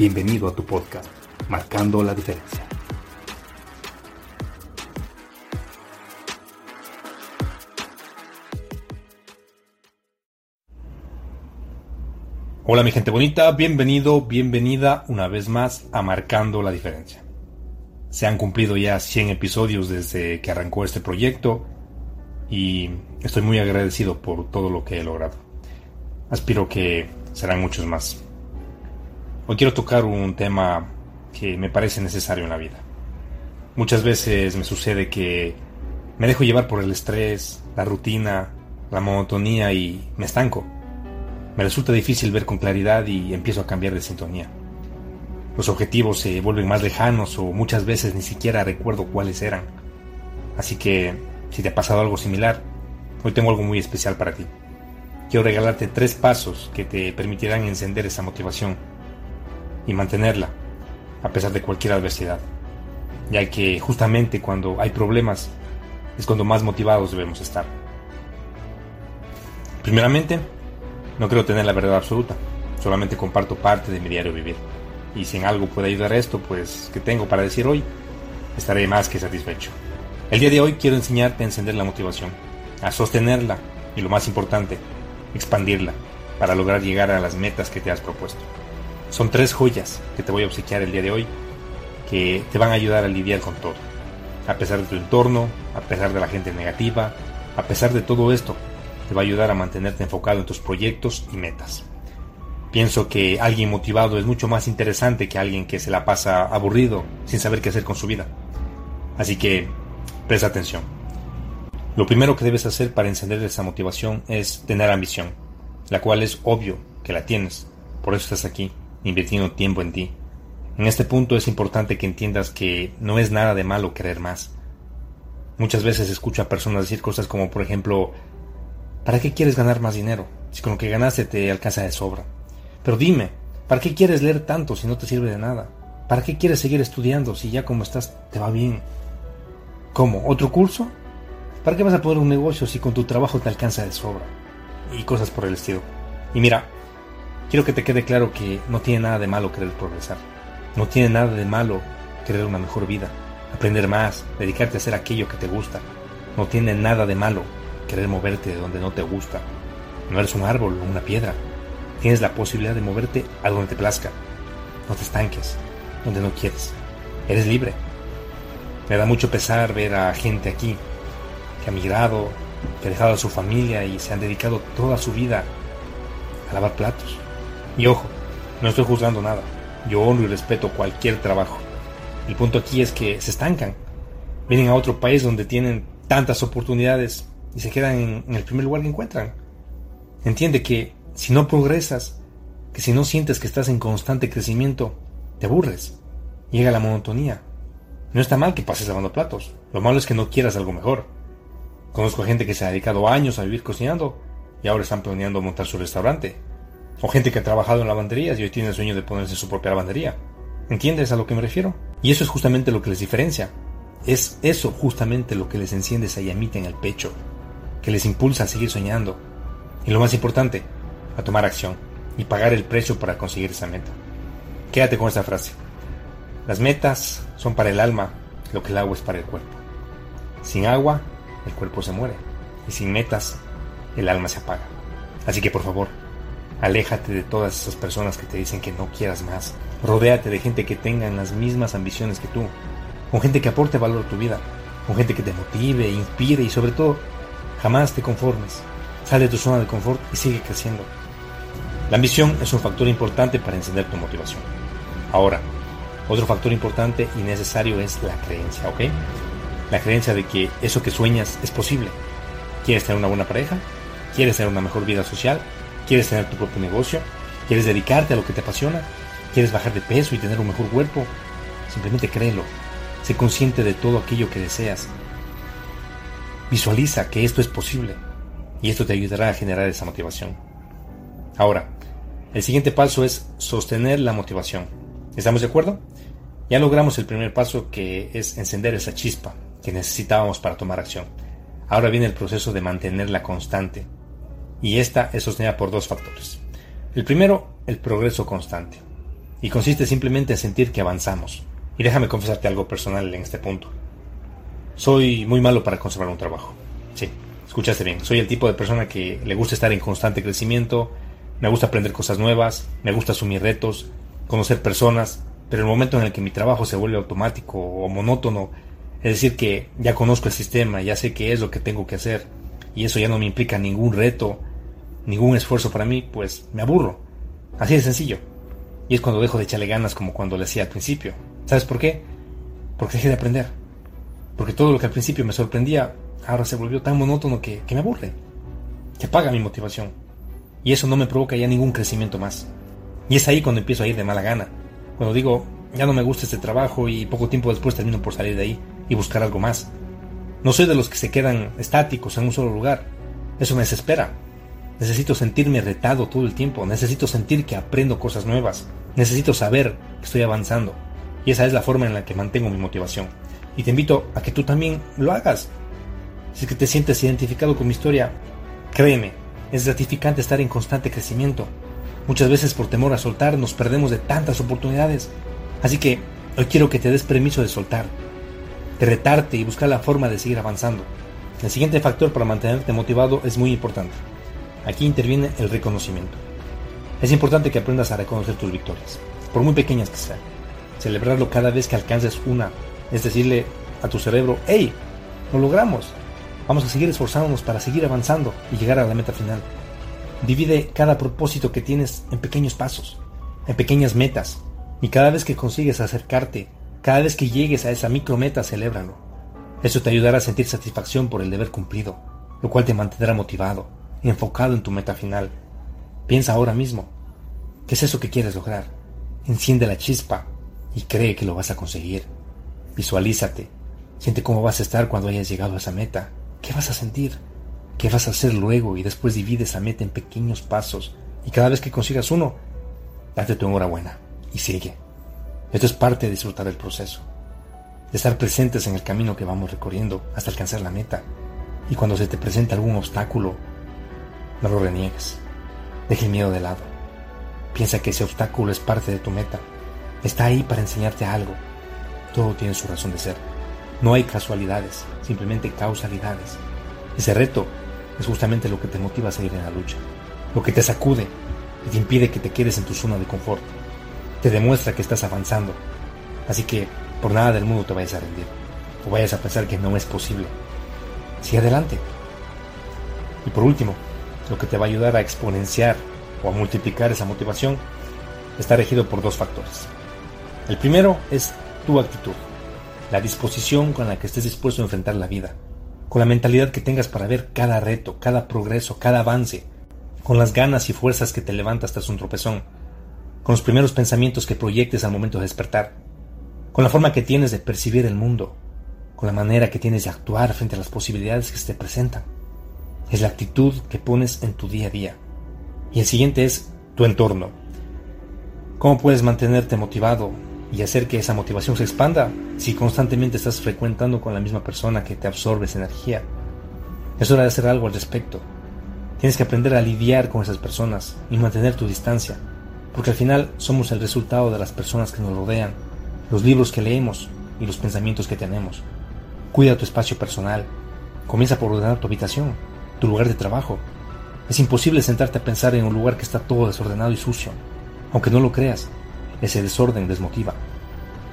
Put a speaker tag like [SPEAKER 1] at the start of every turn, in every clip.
[SPEAKER 1] Bienvenido a tu podcast, Marcando la Diferencia. Hola mi gente bonita, bienvenido, bienvenida una vez más a Marcando la Diferencia. Se han cumplido ya 100 episodios desde que arrancó este proyecto y estoy muy agradecido por todo lo que he logrado. Aspiro que serán muchos más. Hoy quiero tocar un tema que me parece necesario en la vida. Muchas veces me sucede que me dejo llevar por el estrés, la rutina, la monotonía y me estanco. Me resulta difícil ver con claridad y empiezo a cambiar de sintonía. Los objetivos se vuelven más lejanos o muchas veces ni siquiera recuerdo cuáles eran. Así que, si te ha pasado algo similar, hoy tengo algo muy especial para ti quiero regalarte tres pasos que te permitirán encender esa motivación y mantenerla a pesar de cualquier adversidad, ya que justamente cuando hay problemas es cuando más motivados debemos estar. Primeramente, no creo tener la verdad absoluta, solamente comparto parte de mi diario vivir. Y si en algo puede ayudar esto, pues que tengo para decir hoy, estaré más que satisfecho. El día de hoy quiero enseñarte a encender la motivación, a sostenerla y lo más importante, expandirla para lograr llegar a las metas que te has propuesto. Son tres joyas que te voy a obsequiar el día de hoy que te van a ayudar a lidiar con todo. A pesar de tu entorno, a pesar de la gente negativa, a pesar de todo esto, te va a ayudar a mantenerte enfocado en tus proyectos y metas. Pienso que alguien motivado es mucho más interesante que alguien que se la pasa aburrido sin saber qué hacer con su vida. Así que presta atención. Lo primero que debes hacer para encender esa motivación es tener ambición, la cual es obvio que la tienes, por eso estás aquí, invirtiendo tiempo en ti. En este punto es importante que entiendas que no es nada de malo querer más. Muchas veces escucho a personas decir cosas como, por ejemplo, ¿para qué quieres ganar más dinero si con lo que ganaste te alcanza de sobra? Pero dime, ¿para qué quieres leer tanto si no te sirve de nada? ¿Para qué quieres seguir estudiando si ya como estás te va bien? ¿Cómo? ¿Otro curso? ¿Para qué vas a poner un negocio si con tu trabajo te alcanza de sobra? Y cosas por el estilo. Y mira, quiero que te quede claro que no tiene nada de malo querer progresar. No tiene nada de malo querer una mejor vida, aprender más, dedicarte a hacer aquello que te gusta. No tiene nada de malo querer moverte de donde no te gusta. No eres un árbol o una piedra. Tienes la posibilidad de moverte a donde te plazca. No te estanques donde no quieres. Eres libre. Me da mucho pesar ver a gente aquí que ha migrado, que ha dejado a su familia y se han dedicado toda su vida a lavar platos. Y ojo, no estoy juzgando nada. Yo honro y respeto cualquier trabajo. El punto aquí es que se estancan. Vienen a otro país donde tienen tantas oportunidades y se quedan en, el primer lugar que encuentran. Entiende que si no progresas, que si no sientes que estás en constante crecimiento, te aburres. Llega la monotonía. No está mal que pases lavando platos. Lo malo es que no quieras algo mejor. Conozco gente que se ha dedicado años a vivir cocinando y ahora están planeando montar su restaurante. O gente que ha trabajado en lavanderías y hoy tiene el sueño de ponerse su propia lavandería. ¿Entiendes a lo que me refiero? Y eso es justamente lo que les diferencia. Es eso justamente lo que les enciende esa llamita en el pecho, que les impulsa a seguir soñando. Y lo más importante, a tomar acción y pagar el precio para conseguir esa meta. Quédate con esta frase. Las metas son para el alma lo que el agua es para el cuerpo. Sin agua el cuerpo se muere. Y sin metas, el alma se apaga. Así que por favor, Aléjate de todas esas personas que te dicen que no quieras más. Rodéate de gente que tengan las mismas ambiciones que tú. Con gente que aporte valor a tu vida. Con gente que te motive, inspire y sobre todo, jamás te conformes. Sale de tu zona de confort y sigue creciendo. La ambición es un factor importante para encender tu motivación. Ahora, otro factor importante y necesario es la creencia, ¿ok? La creencia de que eso que sueñas es posible. ¿Quieres tener una buena pareja? ¿Quieres tener una mejor vida social? ¿Quieres tener tu propio negocio? ¿Quieres dedicarte a lo que te apasiona? ¿Quieres bajar de peso y tener un mejor cuerpo? Simplemente créelo. Sé consciente de todo aquello que deseas. Visualiza que esto es posible y esto te ayudará a generar esa motivación. Ahora, el siguiente paso es sostener la motivación. ¿Estamos de acuerdo? Ya logramos el primer paso que es encender esa chispa que necesitábamos para tomar acción. Ahora viene el proceso de mantenerla constante, y esta es sostenida por dos factores. El primero, el progreso constante, y consiste simplemente en sentir que avanzamos. Y déjame confesarte algo personal en este punto. Soy muy malo para conservar un trabajo. Sí, escuchaste bien. Soy el tipo de persona que le gusta estar en constante crecimiento, me gusta aprender cosas nuevas, me gusta asumir retos, conocer personas, pero el momento en el que mi trabajo se vuelve automático o monótono, es decir, que ya conozco el sistema, ya sé qué es lo que tengo que hacer, y eso ya no me implica ningún reto, ningún esfuerzo para mí, pues me aburro. Así de sencillo. Y es cuando dejo de echarle ganas como cuando le hacía al principio. ¿Sabes por qué? Porque dejé de aprender. Porque todo lo que al principio me sorprendía, ahora se volvió tan monótono que, me aburre. Que apaga mi motivación. Y eso no me provoca ya ningún crecimiento más. Y es ahí cuando empiezo a ir de mala gana. Cuando digo, ya no me gusta este trabajo y poco tiempo después termino por salir de ahí y buscar algo más. No soy de los que se quedan estáticos en un solo lugar. Eso me desespera. Necesito sentirme retado todo el tiempo. Necesito sentir que aprendo cosas nuevas. Necesito saber que estoy avanzando. Y esa es la forma en la que mantengo mi motivación. Y te invito a que tú también lo hagas. Si es que te sientes identificado con mi historia, créeme, es gratificante estar en constante crecimiento. Muchas veces por temor a soltar nos perdemos de tantas oportunidades. Así que hoy quiero que te des permiso de soltar, de retarte y buscar la forma de seguir avanzando. El siguiente factor para mantenerte motivado es muy importante. Aquí interviene el reconocimiento. Es importante que aprendas a reconocer tus victorias, por muy pequeñas que sean. Celebrarlo cada vez que alcances una, es decirle a tu cerebro, hey, lo logramos. Vamos a seguir esforzándonos para seguir avanzando y llegar a la meta final. Divide cada propósito que tienes en pequeños pasos, en pequeñas metas, y cada vez que consigues acercarte, cada vez que llegues a esa micrometa, celébralo. Eso te ayudará a sentir satisfacción por el deber cumplido, lo cual te mantendrá motivado enfocado en tu meta final. Piensa ahora mismo, ¿qué es eso que quieres lograr? Enciende la chispa y cree que lo vas a conseguir. Visualízate, siente cómo vas a estar cuando hayas llegado a esa meta. ¿Qué vas a sentir? ¿Qué vas a hacer luego? Y después divide esa meta en pequeños pasos. Y cada vez que consigas uno, date tu enhorabuena y sigue. Esto es parte de disfrutar el proceso, de estar presentes en el camino que vamos recorriendo hasta alcanzar la meta. Y cuando se te presenta algún obstáculo no lo reniegues. Deje el miedo de lado. Piensa que ese obstáculo es parte de tu meta. Está ahí para enseñarte algo. Todo tiene su razón de ser. No hay casualidades, simplemente causalidades. Ese reto es justamente lo que te motiva a seguir en la lucha. Lo que te sacude y te impide que te quedes en tu zona de confort. Te demuestra que estás avanzando. Así que por nada del mundo te vayas a rendir. O vayas a pensar que no es posible. Sigue adelante. Y por último, lo que te va a ayudar a exponenciar o a multiplicar esa motivación, está regido por dos factores. El primero es tu actitud, la disposición con la que estés dispuesto a enfrentar la vida, con la mentalidad que tengas para ver cada reto, cada progreso, cada avance, con las ganas y fuerzas que te levantas tras un tropezón, con los primeros pensamientos que proyectes al momento de despertar, con la forma que tienes de percibir el mundo, con la manera que tienes de actuar frente a las posibilidades que se te presentan es la actitud que pones en tu día a día. Y el siguiente es tu entorno. ¿Cómo puedes mantenerte motivado y hacer que esa motivación se expanda si constantemente estás frecuentando con la misma persona que te absorbe esa energía? Es hora de hacer algo al respecto. Tienes que aprender a lidiar con esas personas y mantener tu distancia, porque al final somos el resultado de las personas que nos rodean, los libros que leemos y los pensamientos que tenemos. Cuida tu espacio personal. Comienza por ordenar tu habitación tu lugar de trabajo. Es imposible sentarte a pensar en un lugar que está todo desordenado y sucio. Aunque no lo creas, ese desorden desmotiva.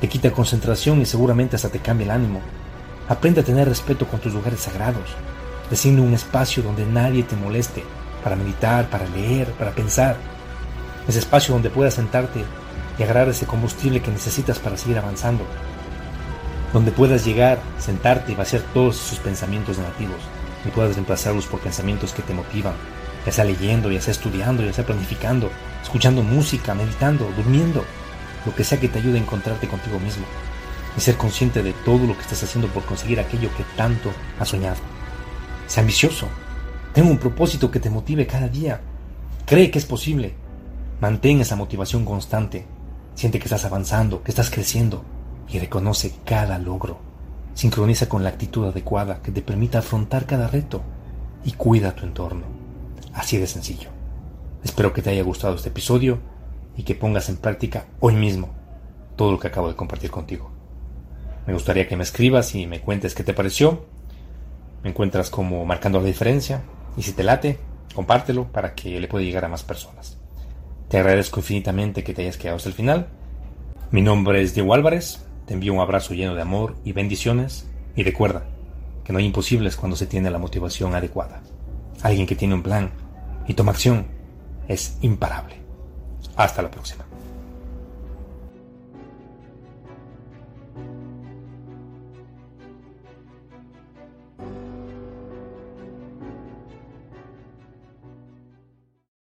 [SPEAKER 1] Te quita concentración y seguramente hasta te cambia el ánimo. Aprende a tener respeto con tus lugares sagrados. Designa un espacio donde nadie te moleste, para meditar, para leer, para pensar. Ese espacio donde puedas sentarte y agarrar ese combustible que necesitas para seguir avanzando. Donde puedas llegar, sentarte y vaciar todos esos pensamientos negativos y puedas reemplazarlos por pensamientos que te motivan, ya sea leyendo, ya sea estudiando, ya sea planificando, escuchando música, meditando, durmiendo, lo que sea que te ayude a encontrarte contigo mismo y ser consciente de todo lo que estás haciendo por conseguir aquello que tanto has soñado. Sé ambicioso, ten un propósito que te motive cada día, cree que es posible, mantén esa motivación constante, siente que estás avanzando, que estás creciendo y reconoce cada logro. Sincroniza con la actitud adecuada que te permita afrontar cada reto y cuida tu entorno. Así de sencillo. Espero que te haya gustado este episodio y que pongas en práctica hoy mismo todo lo que acabo de compartir contigo. Me gustaría que me escribas y me cuentes qué te pareció. Me encuentras como marcando la diferencia y si te late, compártelo para que le pueda llegar a más personas. Te agradezco infinitamente que te hayas quedado hasta el final. Mi nombre es Diego Álvarez te envío un abrazo lleno de amor y bendiciones y recuerda que no hay imposibles cuando se tiene la motivación adecuada. Alguien que tiene un plan y toma acción es imparable. Hasta la próxima.